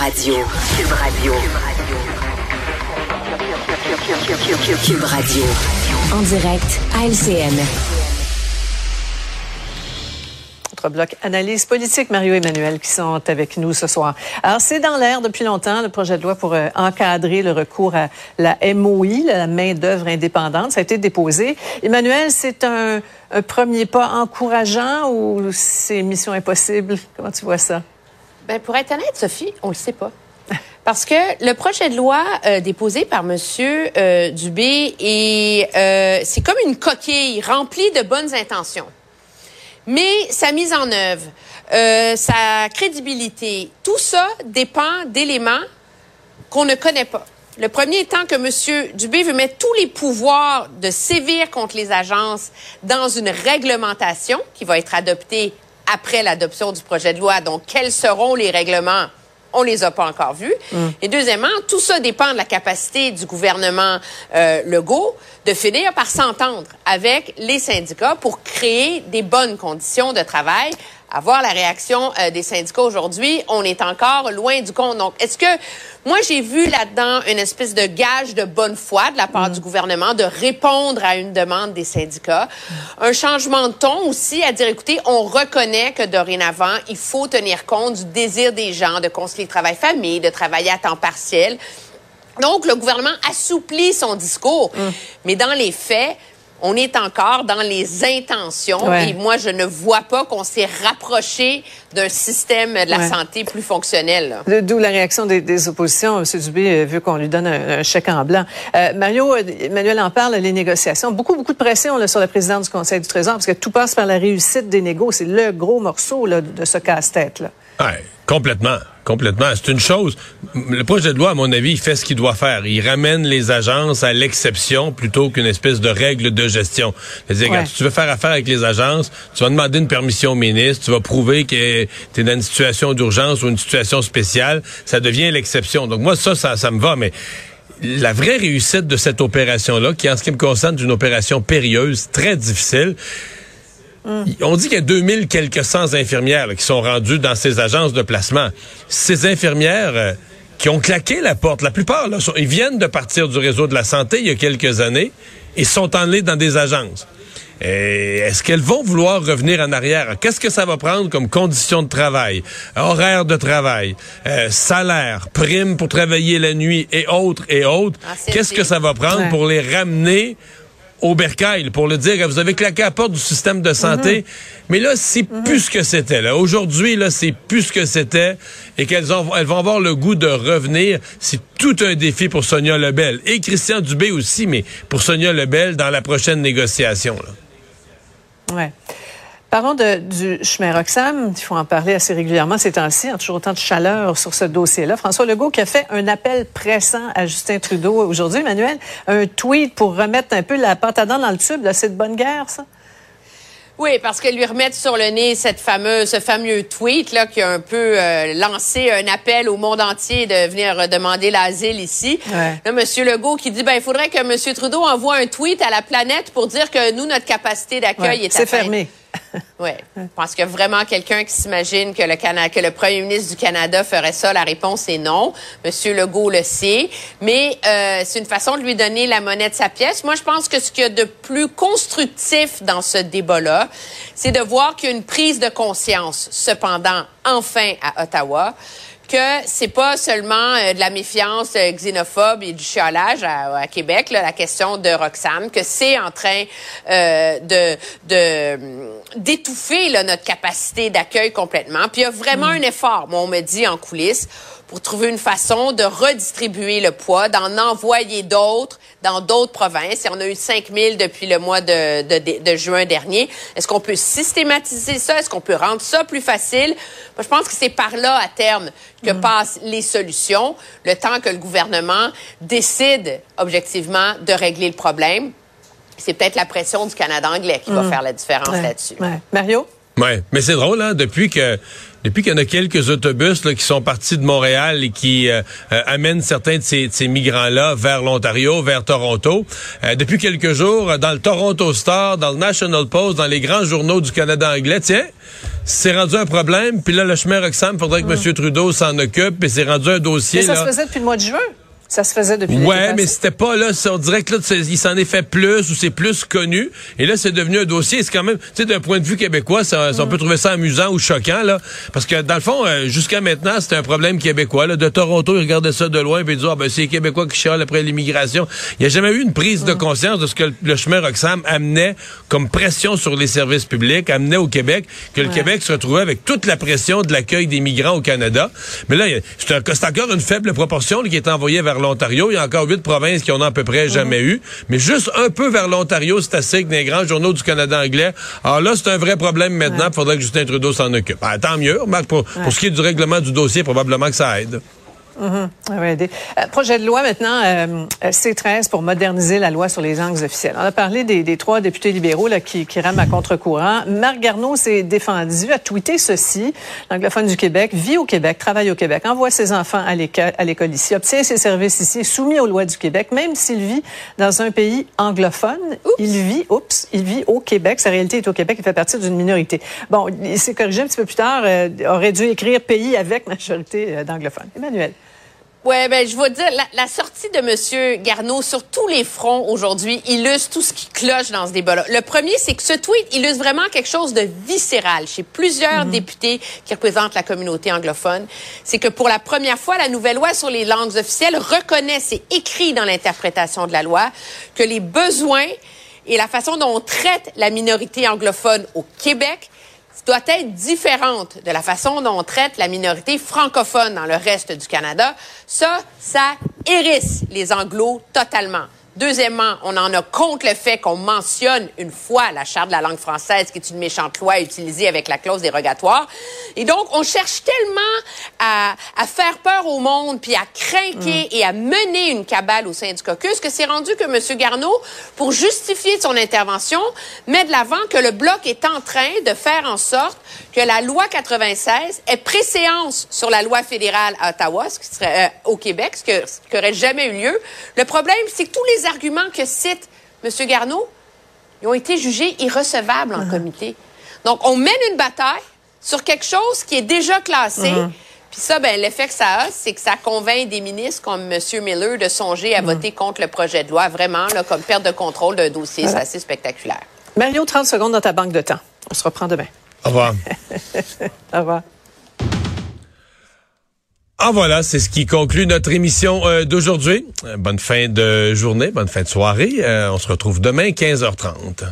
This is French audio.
Radio. Cube Radio. Cube Radio. En direct à LCN. Notre bloc analyse politique, Mario Emmanuel, qui sont avec nous ce soir. Alors, c'est dans l'air depuis longtemps, le projet de loi pour euh, encadrer le recours à la MOI, la main-d'œuvre indépendante. Ça a été déposé. Emmanuel, c'est un, un premier pas encourageant ou c'est mission impossible? Comment tu vois ça? Ben, pour être honnête, Sophie, on le sait pas. Parce que le projet de loi euh, déposé par Monsieur euh, Dubé est euh, c'est comme une coquille remplie de bonnes intentions. Mais sa mise en œuvre, euh, sa crédibilité, tout ça dépend d'éléments qu'on ne connaît pas. Le premier étant que M. Dubé veut mettre tous les pouvoirs de sévir contre les agences dans une réglementation qui va être adoptée après l'adoption du projet de loi. Donc, quels seront les règlements? On les a pas encore vus. Et deuxièmement, tout ça dépend de la capacité du gouvernement euh, Legault de finir par s'entendre avec les syndicats pour créer des bonnes conditions de travail. À voir la réaction euh, des syndicats aujourd'hui, on est encore loin du compte. Donc, est-ce que moi j'ai vu là-dedans une espèce de gage de bonne foi de la part du gouvernement de répondre à une demande des syndicats, un changement de ton aussi à dire écoutez, on reconnaît que dorénavant il faut tenir compte du désir des gens de concilier travail-famille, de travailler à temps partiel. Donc, le gouvernement assouplit son discours. Mais dans les faits, on est encore dans les intentions. Ouais. Et moi, je ne vois pas qu'on s'est rapproché d'un système de la Ouais. santé plus fonctionnel. D'où la réaction des, des oppositions. M. Dubé euh, veut qu'on lui donne un, un chèque en blanc. Euh, Mario, euh, Emmanuel en parle, les négociations. Beaucoup, beaucoup de pression là, sur le président du Conseil du Trésor parce que tout passe par la réussite des négos. C'est le gros morceau là, de ce casse-tête. Ouais, complètement. Complètement. C'est une chose. Le projet de loi, à mon avis, il fait ce qu'il doit faire. Il ramène les agences à l'exception plutôt qu'une espèce de règle de gestion. C'est-à-dire, Ouais. regarde, si tu veux faire affaire avec les agences, tu vas demander une permission au ministre, tu vas prouver que tu es dans une situation d'urgence ou une situation spéciale. Ça devient l'exception. Donc moi, ça, ça, ça me va, mais la vraie réussite de cette opération-là, qui en ce qui me concerne est une opération périlleuse, très difficile, on dit qu'il y a 2000 quelques cent infirmières là, qui sont rendues dans ces agences de placement. Ces infirmières euh, qui ont claqué la porte, la plupart, là, sont- ils viennent de partir du réseau de la santé il y a quelques années et sont allés dans des agences. Est-ce qu'elles vont vouloir revenir en arrière? Qu'est-ce que ça va prendre comme conditions de travail, horaire de travail, euh, salaire, prime pour travailler la nuit et autres et autres? Ancienneté. Qu'est-ce que ça va prendre Ouais. pour les ramener au bercail pour le dire vous avez claqué à la porte du système de santé. Mais là, c'est plus ce que c'était. Là. Aujourd'hui, là, c'est plus ce que c'était et qu'elles ont, elles vont avoir le goût de revenir. C'est tout un défi pour Sonia Lebel et Christian Dubé aussi, mais pour Sonia Lebel dans la prochaine négociation. Là. Ouais. Parlons de, du chemin Roxham. Il faut en parler assez régulièrement ces temps-ci. Il y a toujours autant de chaleur sur ce dossier-là. François Legault qui a fait un appel pressant à Justin Trudeau aujourd'hui, Emmanuel. Un tweet pour remettre un peu la pâte à dents dans le tube. là. C'est de bonne guerre, ça? Oui, parce que lui remettre sur le nez cette fameuse, ce fameux tweet là qui a un peu euh, lancé un appel au monde entier de venir demander l'asile ici. Ouais. Là, Monsieur Legault qui dit ben il faudrait que Monsieur Trudeau envoie un tweet à la planète pour dire que nous notre capacité d'accueil Ouais, est C'est atteinte. Oui. Pense que vraiment quelqu'un qui s'imagine que le que le premier ministre du Canada ferait ça, la réponse est non. Monsieur Legault le sait. Mais euh, c'est une façon de lui donner la monnaie de sa pièce. Moi, je pense que ce qu'il y a de plus constructif dans ce débat-là, c'est de voir qu'il y a une prise de conscience, cependant, enfin à Ottawa, que c'est pas seulement euh, de la méfiance euh, xénophobe et du chiolage à, à Québec, là, la question de Roxham, que c'est en train euh, de de, hum, d'étouffer notre capacité d'accueil complètement. Puis il y a vraiment un effort, moi, on me dit en coulisses, pour trouver une façon de redistribuer le poids, d'en envoyer d'autres dans d'autres provinces. Et on a eu 5 000 depuis le mois de, de, de- de juin dernier. Est-ce qu'on peut systématiser ça? Est-ce qu'on peut rendre ça plus facile? Moi, je pense que c'est par là, à terme, que passent les solutions, le temps que le gouvernement décide objectivement de régler le problème. C'est peut-être la pression du Canada anglais qui va faire la différence Ouais. là-dessus. Ouais. Mario? Ouais, mais c'est drôle, hein, depuis que depuis qu'il y en a quelques autobus là, qui sont partis de Montréal et qui euh, euh, amènent certains de ces, de ces migrants-là vers l'Ontario, vers Toronto. euh, depuis quelques jours, dans le Toronto Star, dans le National Post, dans les grands journaux du Canada anglais, tiens, c'est rendu un problème. Puis là, le chemin Roxham, faudrait que M. Trudeau s'en occupe. Et c'est rendu un dossier. Mais ça là. se faisait depuis le mois de juin. Ça se faisait depuis Ouais, mais c'était pas là. On dirait que là, il s'en est fait plus ou c'est plus connu. Et là, c'est devenu un dossier. C'est quand même, tu sais, d'un point de vue québécois, ça, on peut trouver ça amusant ou choquant là, parce que dans le fond, euh, jusqu'à maintenant, c'était un problème québécois. Là. De Toronto, ils regardaient ça de loin puis ils disaient, ah, ben c'est les Québécois qui chialent après l'immigration. Il n'y a jamais eu une prise de conscience de ce que le, chemin Roxham amenait comme pression sur les services publics, amenait au Québec, que le Québec se retrouvait avec toute la pression de l'accueil des migrants au Canada. Mais là, c'est encore une faible proportion là, qui est envoyée vers l'Ontario. Il y a encore huit provinces qui en ont à peu près jamais eu. Mais juste un peu vers l'Ontario, c'est assez que dans les grands journaux du Canada anglais. Alors là, c'est un vrai problème maintenant. Il faudrait que Justin Trudeau s'en occupe. Ah, tant mieux. Remarque, pour, pour ce qui est du règlement du dossier, probablement que ça aide. Aider. Euh, projet de loi maintenant, euh, euh, C13 pour moderniser la loi sur les langues officielles. On a parlé des, des trois députés libéraux là, qui, qui rament à contre-courant. Marc Garneau s'est défendu, a tweeté ceci. L'anglophone du Québec vit au Québec, travaille au Québec, envoie ses enfants à l'école, ici, obtient ses services ici, soumis aux lois du Québec, même s'il vit dans un pays anglophone. Il vit, oups, il vit au Québec. Sa réalité est au Québec. Il fait partie d'une minorité. Bon, il s'est corrigé un petit peu plus tard. euh, aurait dû écrire pays avec majorité d'anglophones. Emmanuel. Ouais, ben je vais dire la, la sortie de Monsieur Garneau sur tous les fronts aujourd'hui illustre tout ce qui cloche dans ce débat-là. Le premier, c'est que ce tweet illustre vraiment quelque chose de viscéral chez plusieurs députés qui représentent la communauté anglophone. C'est que pour la première fois, la nouvelle loi sur les langues officielles reconnaît, c'est écrit dans l'interprétation de la loi, que les besoins et la façon dont on traite la minorité anglophone au Québec doit être différente de la façon dont on traite la minorité francophone dans le reste du Canada. Ça, ça hérisse les Anglos totalement. Deuxièmement, on en a contre le fait qu'on mentionne une fois la Charte de la langue française, qui est une méchante loi utilisée avec la clause dérogatoire. Et donc, on cherche tellement à, à faire peur au monde, puis à craquer et à mener une cabale au sein du caucus, que c'est rendu que M. Garneau, pour justifier son intervention, met de l'avant que le Bloc est en train de faire en sorte que la loi 96 ait préséance sur la loi fédérale à Ottawa, ce qui serait euh, au Québec, ce, que, ce qui aurait jamais eu lieu. Le problème, c'est que tous les arguments que cite M. Garneau, ils ont été jugés irrecevables en comité. Donc, on mène une bataille sur quelque chose qui est déjà classé. Puis ça, ben, l'effet que ça a, c'est que ça convainc des ministres comme M. Miller de songer à voter contre le projet de loi, vraiment, là, comme perte de contrôle d'un dossier. C'est assez spectaculaire. Mario, 30 secondes dans ta banque de temps. On se reprend demain. Au revoir. Au revoir. Ah voilà, c'est ce qui conclut notre émission euh, d'aujourd'hui. Euh, bonne fin de journée, bonne fin de soirée. Euh, on se retrouve demain 15h30.